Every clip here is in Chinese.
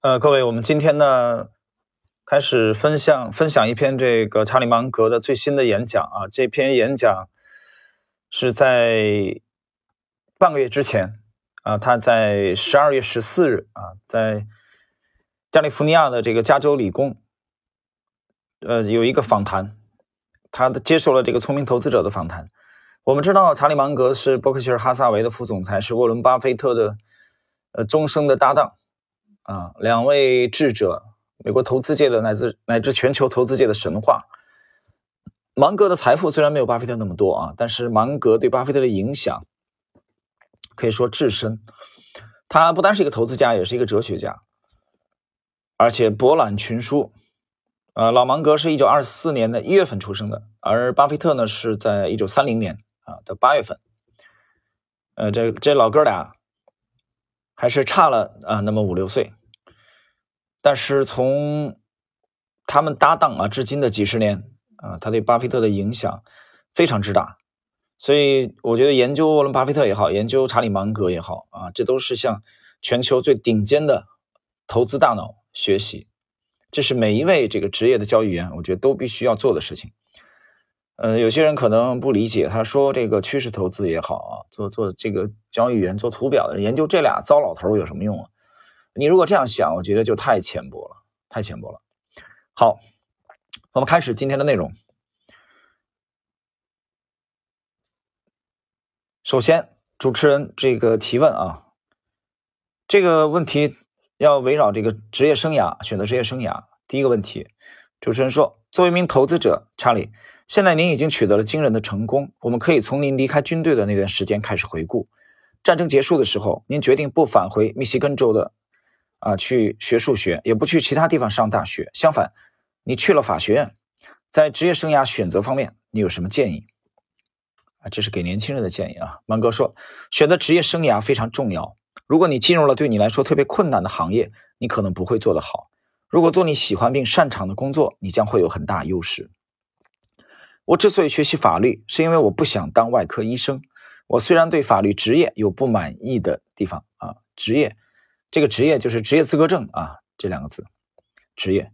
呃，各位，我们今天呢开始分享分享一篇这个查理芒格的最新的演讲啊。这篇演讲是在半个月之前啊，他在十二月十四日啊，在加利福尼亚的这个加州理工，呃，有一个访谈，他接受了这个聪明投资者的访谈。我们知道查理芒格是伯克希尔哈萨维的副总裁，是沃伦巴菲特的呃终生的搭档。啊，两位智者，美国投资界的乃至乃至全球投资界的神话。芒格的财富虽然没有巴菲特那么多啊，但是芒格对巴菲特的影响可以说至深。他不单是一个投资家，也是一个哲学家，而且博览群书。呃，老芒格是一九二四年的一月份出生的，而巴菲特呢是在一九三零年啊的八月份。呃，这这老哥俩还是差了啊那么五六岁。但是从他们搭档啊至今的几十年啊，他对巴菲特的影响非常之大，所以我觉得研究沃伦巴菲特也好，研究查理芒格也好啊，这都是向全球最顶尖的投资大脑学习，这是每一位这个职业的交易员，我觉得都必须要做的事情。呃，有些人可能不理解，他说这个趋势投资也好啊，做做这个交易员做图表的人研究这俩糟老头有什么用啊？你如果这样想，我觉得就太浅薄了，太浅薄了。好，我们开始今天的内容。首先，主持人这个提问啊，这个问题要围绕这个职业生涯，选择职业生涯。第一个问题，主持人说，作为一名投资者，查理，现在您已经取得了惊人的成功，我们可以从您离开军队的那段时间开始回顾。战争结束的时候，您决定不返回密西根州的。啊，去学数学，也不去其他地方上大学。相反，你去了法学院。在职业生涯选择方面，你有什么建议？啊，这是给年轻人的建议啊。芒格说，选择职业生涯非常重要。如果你进入了对你来说特别困难的行业，你可能不会做得好。如果做你喜欢并擅长的工作，你将会有很大优势。我之所以学习法律，是因为我不想当外科医生。我虽然对法律职业有不满意的地方啊，职业。这个职业就是职业资格证啊，这两个字，职业。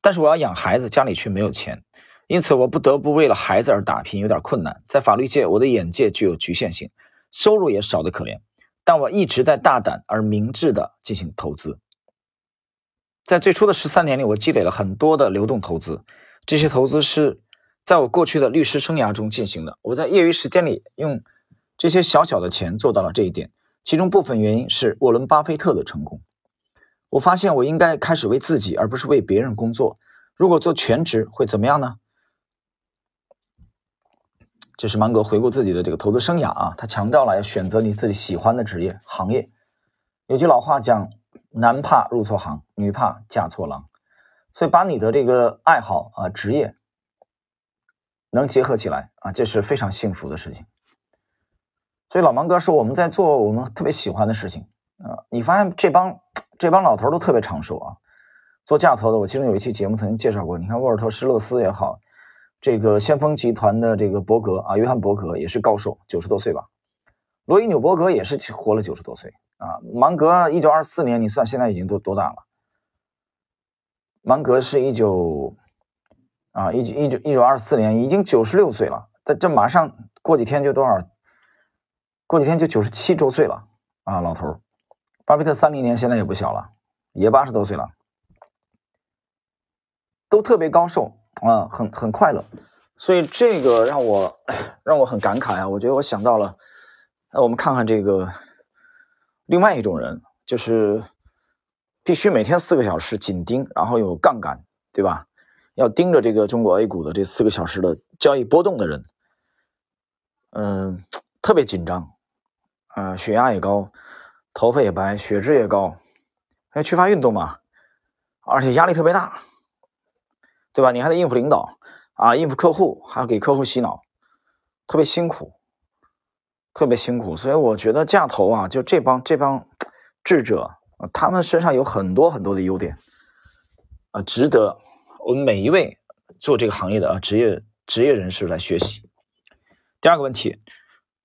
但是我要养孩子，家里却没有钱，因此我不得不为了孩子而打拼，有点困难。在法律界，我的眼界具有局限性，收入也少得可怜。但我一直在大胆而明智的进行投资。在最初的十三年里，我积累了很多的流动投资，这些投资是在我过去的律师生涯中进行的。我在业余时间里用这些小小的钱做到了这一点。其中部分原因是沃伦·巴菲特的成功。我发现我应该开始为自己，而不是为别人工作。如果做全职会怎么样呢？这是芒格回顾自己的这个投资生涯啊，他强调了要选择你自己喜欢的职业行业。有句老话讲：“男怕入错行，女怕嫁错郎。”所以把你的这个爱好啊、职业能结合起来啊，这是非常幸福的事情。所以老芒哥说我们在做我们特别喜欢的事情啊，你发现这帮这帮老头都特别长寿啊，做价投的，我其中有一期节目曾经介绍过，你看沃尔特施勒斯也好，这个先锋集团的这个伯格啊，约翰伯格也是高寿，九十多岁吧，罗伊纽伯格也是活了九十多岁啊，芒格一九二四年，你算现在已经多多大了？芒格是一九啊一九一九一九二四年，已经九十六岁了，这这马上过几天就多少？过几天就九十七周岁了啊，老头儿。巴菲特三零年，现在也不小了，也八十多岁了，都特别高寿啊，很很快乐。所以这个让我让我很感慨啊。我觉得我想到了，那我们看看这个另外一种人，就是必须每天四个小时紧盯，然后有杠杆，对吧？要盯着这个中国 A 股的这四个小时的交易波动的人，嗯，特别紧张。啊，血压也高，头发也白，血脂也高，还缺乏运动嘛，而且压力特别大，对吧？你还得应付领导啊，应付客户，还要给客户洗脑，特别辛苦，特别辛苦。所以我觉得架头啊，就这帮这帮智者啊，他们身上有很多很多的优点啊，值得我们每一位做这个行业的啊职业职业人士来学习。第二个问题。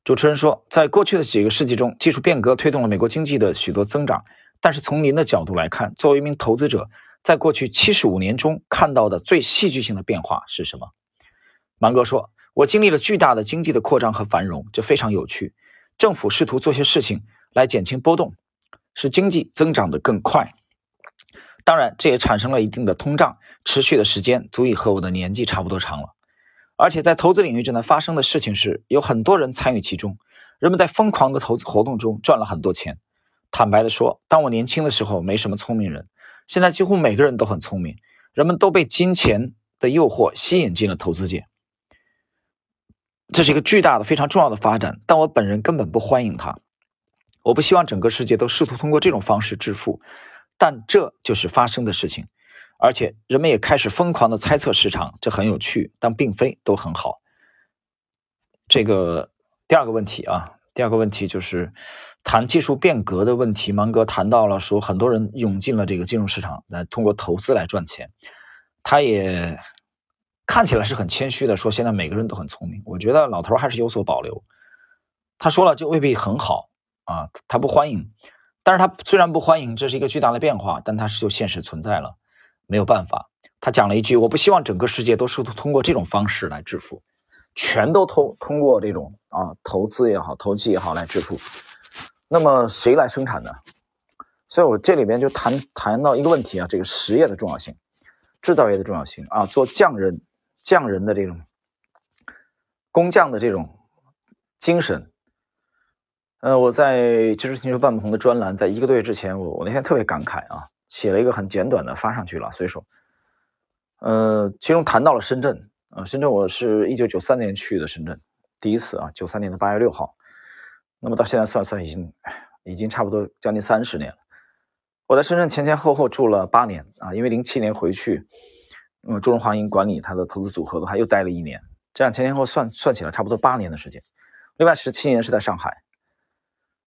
主持人说，在过去的几个世纪中，技术变革推动了美国经济的许多增长，但是从您的角度来看，作为一名投资者，在过去七十五年中看到的最戏剧性的变化是什么？芒格说：“我经历了巨大的经济的扩张和繁荣，这非常有趣。政府试图做些事情来减轻波动，使经济增长得更快。当然，这也产生了一定的通胀，持续的时间足以和我的年纪差不多长了。而且在投资领域正在发生的事情是，有很多人参与其中，人们在疯狂的投资活动中赚了很多钱。坦白的说，当我年轻的时候，没什么聪明人。”现在几乎每个人都很聪明，人们都被金钱的诱惑吸引进了投资界，这是一个巨大的、非常重要的发展。但我本人根本不欢迎它，我不希望整个世界都试图通过这种方式致富，但这就是发生的事情，而且人们也开始疯狂的猜测市场，这很有趣，但并非都很好。这个第二个问题啊。第二个问题就是谈技术变革的问题。芒格谈到了说，很多人涌进了这个金融市场，来通过投资来赚钱。他也看起来是很谦虚的说，现在每个人都很聪明。我觉得老头还是有所保留。他说了，这未必很好啊，他不欢迎。但是他虽然不欢迎，这是一个巨大的变化，但他是就现实存在了，没有办法。他讲了一句：“我不希望整个世界都是通过这种方式来致富。”全都通通过这种啊投资也好，投机也好来致富，那么谁来生产呢？所以我这里边就谈谈到一个问题啊，这个实业的重要性，制造业的重要性啊，做匠人匠人的这种工匠的这种精神。呃，我在知识星球半不同的专栏，在一个多月之前，我我那天特别感慨啊，写了一个很简短的发上去了，随手。呃，其中谈到了深圳。啊，深圳，我是一九九三年去的深圳，第一次啊，九三年的八月六号。那么到现在算算，已经已经差不多将近三十年了。我在深圳前前后后住了八年啊，因为零七年回去，嗯，中融华银管理他的投资组合的话，又待了一年，这样前前后算算起来差不多八年的时间。另外十七年是在上海。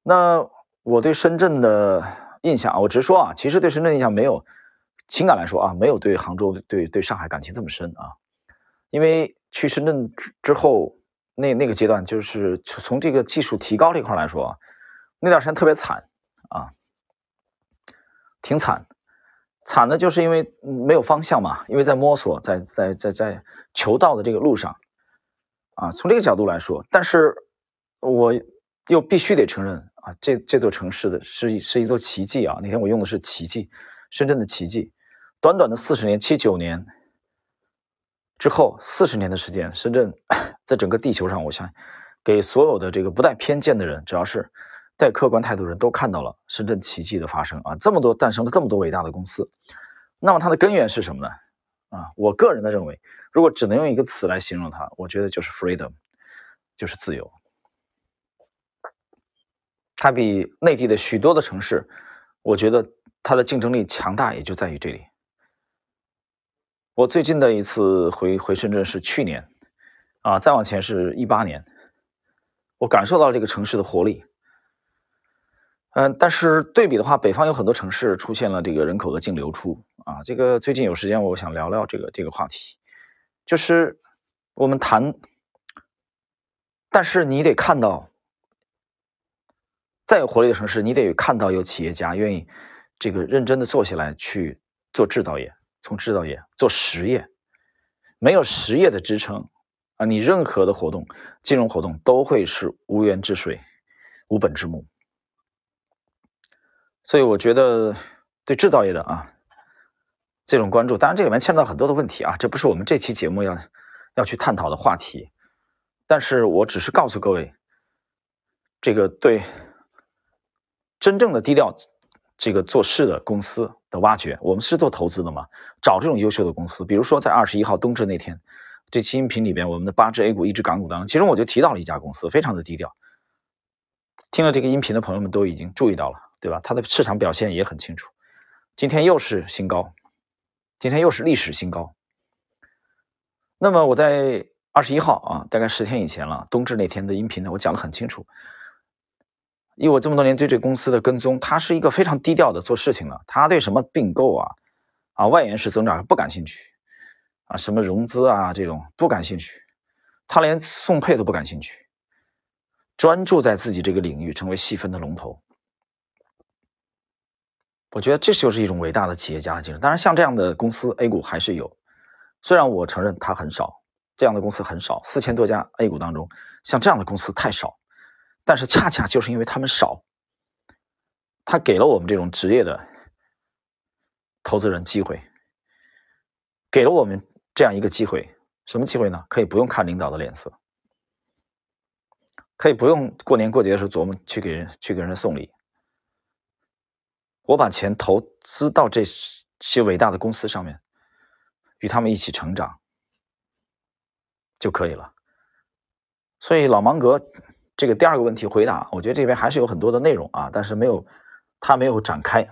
那我对深圳的印象，我直说啊，其实对深圳印象没有情感来说啊，没有对杭州、对对上海感情这么深啊。因为去深圳之之后，那那个阶段就是从这个技术提高这块来说，那段时间特别惨啊，挺惨，惨的就是因为没有方向嘛，因为在摸索，在在在在求道的这个路上，啊，从这个角度来说，但是我又必须得承认啊，这这座城市的是是一座奇迹啊，那天我用的是奇迹，深圳的奇迹，短短的四十年，七九年。之后四十年的时间，深圳 在整个地球上，我想给所有的这个不带偏见的人，只要是带客观态度的人都看到了深圳奇迹的发生啊！这么多诞生了这么多伟大的公司，那么它的根源是什么呢？啊，我个人的认为，如果只能用一个词来形容它，我觉得就是 freedom，就是自由。它比内地的许多的城市，我觉得它的竞争力强大，也就在于这里。我最近的一次回回深圳是去年，啊，再往前是一八年，我感受到这个城市的活力。嗯，但是对比的话，北方有很多城市出现了这个人口的净流出啊。这个最近有时间，我想聊聊这个这个话题，就是我们谈，但是你得看到，再有活力的城市，你得看到有企业家愿意这个认真的做下来去做制造业。从制造业做实业，没有实业的支撑啊，你任何的活动、金融活动都会是无源之水、无本之木。所以我觉得对制造业的啊这种关注，当然这里面牵扯到很多的问题啊，这不是我们这期节目要要去探讨的话题。但是我只是告诉各位，这个对真正的低调。这个做事的公司的挖掘，我们是做投资的嘛？找这种优秀的公司，比如说在二十一号冬至那天，这期音频里边，我们的八只 A 股、一只港股当中，其中我就提到了一家公司，非常的低调。听了这个音频的朋友们都已经注意到了，对吧？它的市场表现也很清楚。今天又是新高，今天又是历史新高。那么我在二十一号啊，大概十天以前了，冬至那天的音频呢，我讲的很清楚。以我这么多年对这公司的跟踪，他是一个非常低调的做事情的。他对什么并购啊、啊外延式增长不感兴趣，啊什么融资啊这种不感兴趣，他连送配都不感兴趣，专注在自己这个领域成为细分的龙头。我觉得这就是一种伟大的企业家的精神。当然，像这样的公司 A 股还是有，虽然我承认它很少，这样的公司很少，四千多家 A 股当中，像这样的公司太少。但是恰恰就是因为他们少，他给了我们这种职业的投资人机会，给了我们这样一个机会，什么机会呢？可以不用看领导的脸色，可以不用过年过节的时候琢磨去给人去给人送礼。我把钱投资到这些伟大的公司上面，与他们一起成长就可以了。所以老芒格这个第二个问题回答，我觉得这边还是有很多的内容啊，但是没有他没有展开。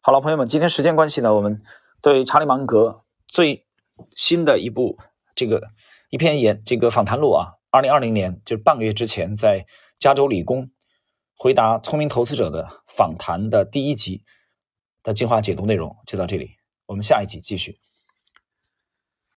好了，朋友们，今天时间关系呢，我们对查理芒格最新的一部这个一篇演这个访谈录啊，二零二零年就是半个月之前在加州理工。回答聪明投资者的访谈的第一集的精华解读内容就到这里，我们下一集继续。